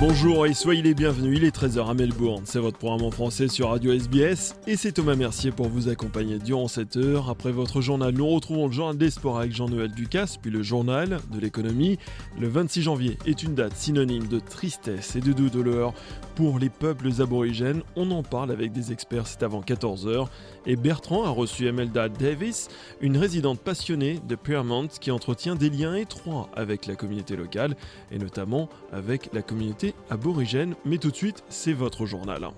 Bonjour et soyez les bienvenus, il est 13h à Melbourne, c'est votre programme en français sur Radio SBS et c'est Thomas Mercier pour vous accompagner durant cette heure. Après votre journal, nous retrouvons le journal des sports avec Jean-Noël Ducasse, puis le journal de l'économie. Le 26 janvier est une date synonyme de tristesse et de douleur pour les peuples aborigènes. On en parle avec des experts, c'est avant 14h. Et Bertrand a reçu Emelda Davis, une résidente passionnée de Piermont qui entretient des liens étroits avec la communauté locale et notamment avec la communauté aborigène. Mais tout de suite, c'est votre journal.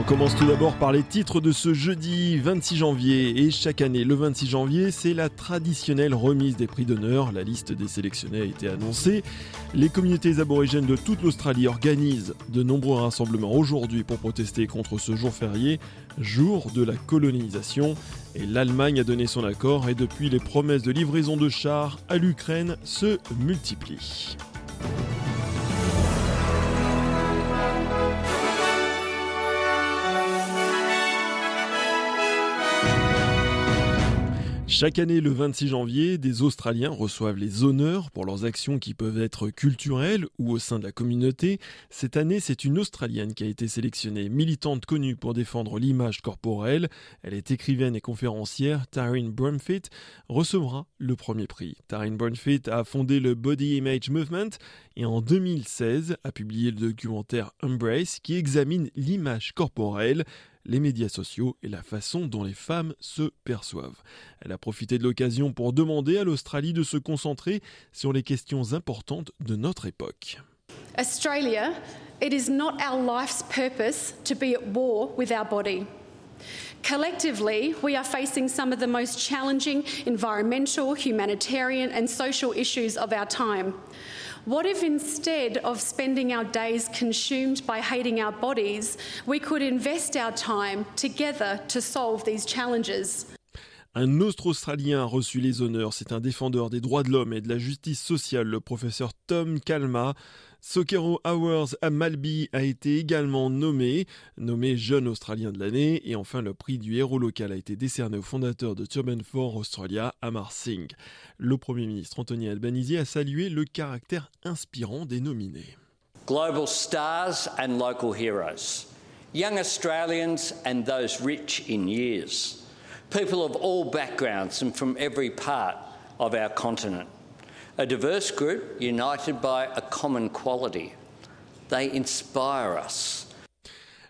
On commence tout d'abord par les titres de ce jeudi 26 janvier. Et chaque année, le 26 janvier, c'est la traditionnelle remise des prix d'honneur. La liste des sélectionnés a été annoncée. Les communautés aborigènes de toute l'Australie organisent de nombreux rassemblements aujourd'hui pour protester contre ce jour férié, jour de la colonisation. Et l'Allemagne a donné son accord et depuis les promesses de livraison de chars à l'Ukraine se multiplient. Chaque année, le 26 janvier, des Australiens reçoivent les honneurs pour leurs actions qui peuvent être culturelles ou au sein de la communauté. Cette année, c'est une Australienne qui a été sélectionnée, militante connue pour défendre l'image corporelle. Elle est écrivaine et conférencière. Taryn Brumfitt recevra le premier prix. Taryn Brumfitt a fondé le Body Image Movement et en 2016 a publié le documentaire Embrace qui examine l'image corporelle les médias sociaux et la façon dont les femmes se perçoivent. Elle a profité de l'occasion pour demander à l'Australie de se concentrer sur les questions importantes de notre époque. Australia, it is not our life's purpose to be at war with our body. Collectively, we are facing some of the most challenging environmental, humanitarian, and social issues of our time. What if instead of spending our days consumed by hating our bodies, we could invest our time together to solve these challenges? Un autre Australien a reçu les honneurs. C'est un défendeur des droits de l'homme et de la justice sociale, le professeur Tom Kalma. Sokero Hours à Malby a été également nommé, nommé jeune Australien de l'année, et enfin le prix du héros local a été décerné au fondateur de Turban for Australia, Amar Singh. Le Premier ministre Anthony Albanese a salué le caractère inspirant des nominés. Global stars and local heroes, young Australians and those rich in years, people of all backgrounds and from every part of our continent. A diverse group united by a common quality. They inspire us.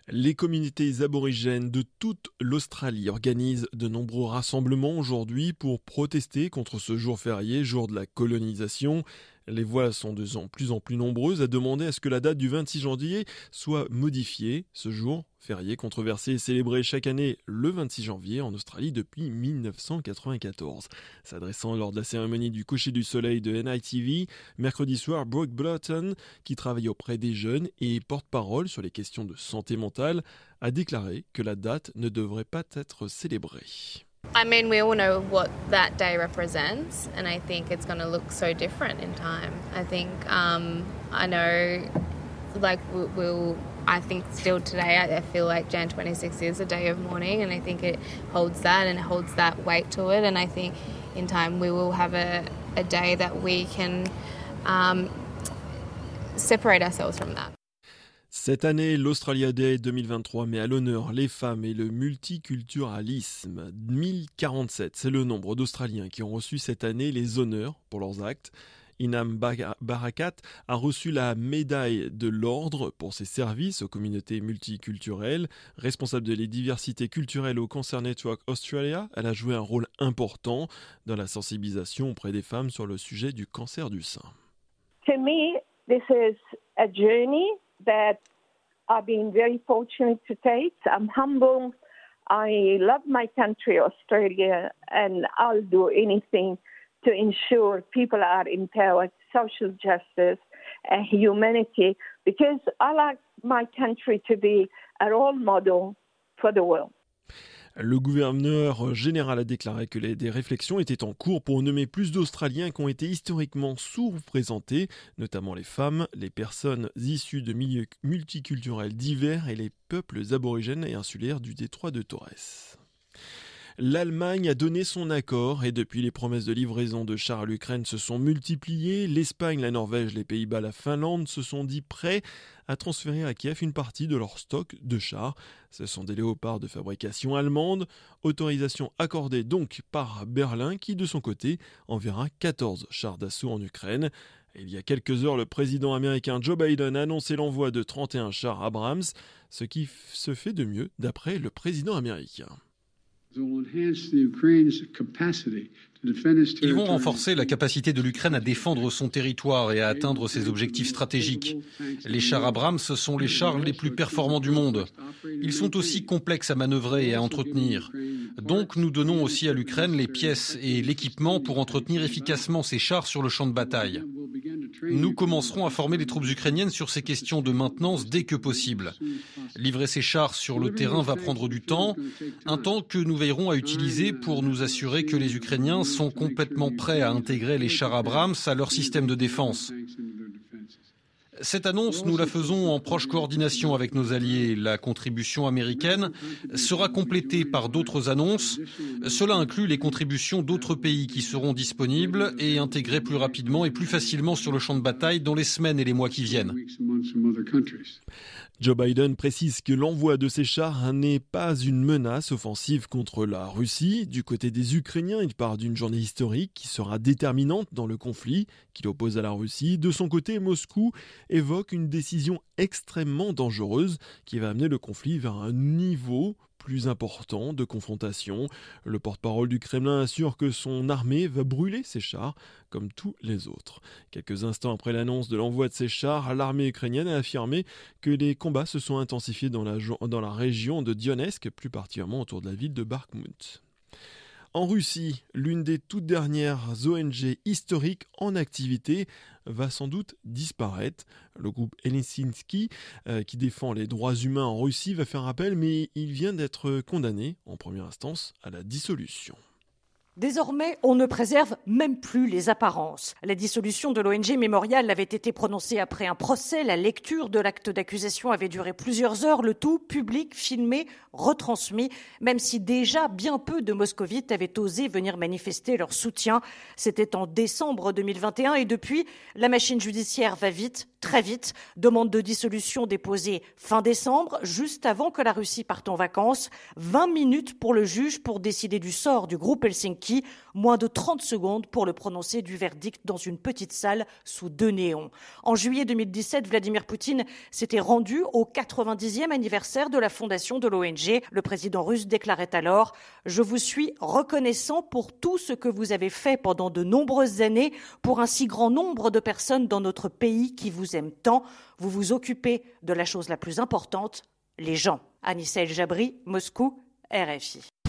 Les communautés aborigènes de toute l'Australie organisent de nombreux rassemblements aujourd'hui pour protester contre ce jour férié, jour de la colonisation. Les voix sont de plus en plus nombreuses à demander à ce que la date du 26 janvier soit modifiée. Ce jour férié controversé est célébré chaque année le 26 janvier en Australie depuis 1994. S'adressant lors de la cérémonie du coucher du soleil de NITV, mercredi soir, Brooke Blotton, qui travaille auprès des jeunes et porte-parole sur les questions de santé mentale, a déclaré que la date ne devrait pas être célébrée. I mean, we all know what that day represents, and I think it's going to look so different in time. I think um, I know, like we'll. I think still today, I feel like Jan 26 is a day of mourning, and I think it holds that and holds that weight to it. And I think in time we will have a, a day that we can um, separate ourselves from that. Cette année, l'Australia Day 2023 met à l'honneur les femmes et le multiculturalisme. 1047, c'est le nombre d'Australiens qui ont reçu cette année les honneurs pour leurs actes. Inam Barakat a reçu la médaille de l'ordre pour ses services aux communautés multiculturelles. Responsable de la diversité culturelle au Cancer Network Australia, elle a joué un rôle important dans la sensibilisation auprès des femmes sur le sujet du cancer du sein. To me, this is a journey that I've been very fortunate to take. I'm humble. I love my country, Australia, and I'll do anything to ensure people are empowered, social justice, and humanity, because I like my country to be a role model for the world. Le gouverneur général a déclaré que des réflexions étaient en cours pour nommer plus d'Australiens qui ont été historiquement sous-représentés, notamment les femmes, les personnes issues de milieux multiculturels divers et les peuples aborigènes et insulaires du détroit de Torres. L'Allemagne a donné son accord et depuis les promesses de livraison de chars à l'Ukraine se sont multipliées. L'Espagne, la Norvège, les Pays-Bas, la Finlande se sont dit prêts à transférer à Kiev une partie de leur stock de chars. Ce sont des léopards de fabrication allemande. Autorisation accordée donc par Berlin qui de son côté enverra 14 chars d'assaut en Ukraine. Il y a quelques heures, le président américain Joe Biden a annoncé l'envoi de 31 chars Abrams, ce qui se fait de mieux d'après le président américain. Ils vont renforcer la capacité de l'Ukraine à défendre son territoire et à atteindre ses objectifs stratégiques. Les chars Abrams sont les chars les plus performants du monde. Ils sont aussi complexes à manœuvrer et à entretenir. Donc nous donnons aussi à l'Ukraine les pièces et l'équipement pour entretenir efficacement ces chars sur le champ de bataille. Nous commencerons à former les troupes ukrainiennes sur ces questions de maintenance dès que possible. Livrer ces chars sur le terrain va prendre du temps, un temps que nous veillerons à utiliser pour nous assurer que les Ukrainiens sont complètement prêts à intégrer les chars Abrams à leur système de défense. Cette annonce, nous la faisons en proche coordination avec nos alliés. La contribution américaine sera complétée par d'autres annonces. Cela inclut les contributions d'autres pays qui seront disponibles et intégrées plus rapidement et plus facilement sur le champ de bataille dans les semaines et les mois qui viennent. Joe Biden précise que l'envoi de ces chars n'est pas une menace offensive contre la Russie. Du côté des Ukrainiens, il part d'une journée historique qui sera déterminante dans le conflit qu'il oppose à la Russie. De son côté, Moscou évoque une décision extrêmement dangereuse qui va amener le conflit vers un niveau plus important de confrontation. Le porte-parole du Kremlin assure que son armée va brûler ses chars comme tous les autres. Quelques instants après l'annonce de l'envoi de ces chars, l'armée ukrainienne a affirmé que les combats se sont intensifiés dans la, dans la région de Donetsk, plus particulièrement autour de la ville de Bakhmut. En Russie, l'une des toutes dernières ONG historiques en activité va sans doute disparaître. Le groupe Helsinki, euh, qui défend les droits humains en Russie, va faire appel, mais il vient d'être condamné en première instance à la dissolution. Désormais, on ne préserve même plus les apparences. La dissolution de l'ONG Mémorial avait été prononcée après un procès. La lecture de l'acte d'accusation avait duré plusieurs heures, le tout public, filmé, retransmis, même si déjà bien peu de moscovites avaient osé venir manifester leur soutien. C'était en décembre 2021 et depuis, la machine judiciaire va vite, très vite. Demande de dissolution déposée fin décembre, juste avant que la Russie parte en vacances. 20 minutes pour le juge pour décider du sort du groupe Helsinki moins de 30 secondes pour le prononcer du verdict dans une petite salle sous deux néons. En juillet 2017, Vladimir Poutine s'était rendu au 90e anniversaire de la fondation de l'ONG. Le président russe déclarait alors Je vous suis reconnaissant pour tout ce que vous avez fait pendant de nombreuses années pour un si grand nombre de personnes dans notre pays qui vous aiment tant. Vous vous occupez de la chose la plus importante, les gens. Anissa Jabri, Moscou, RFI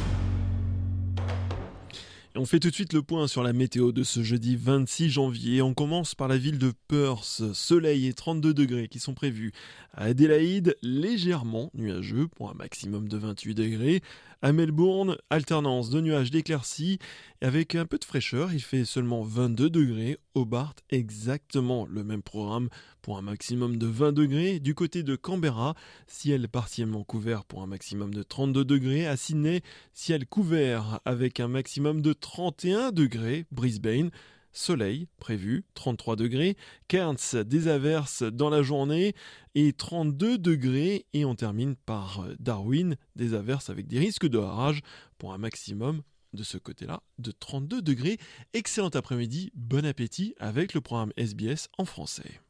on fait tout de suite le point sur la météo de ce jeudi 26 janvier. On commence par la ville de Perth. Soleil et 32 degrés qui sont prévus. À Adélaïde, légèrement nuageux pour un maximum de 28 degrés. À Melbourne, alternance de nuages d'éclaircies avec un peu de fraîcheur. Il fait seulement 22 degrés. Hobart, exactement le même programme pour un maximum de 20 degrés. Du côté de Canberra, ciel partiellement couvert pour un maximum de 32 degrés. À Sydney, ciel couvert avec un maximum de 31 degrés. Brisbane, soleil prévu, 33 degrés, Cairns des averses dans la journée et 32 degrés et on termine par Darwin des averses avec des risques de harage pour un maximum de ce côté-là de 32 degrés. Excellent après-midi, bon appétit avec le programme SBS en français.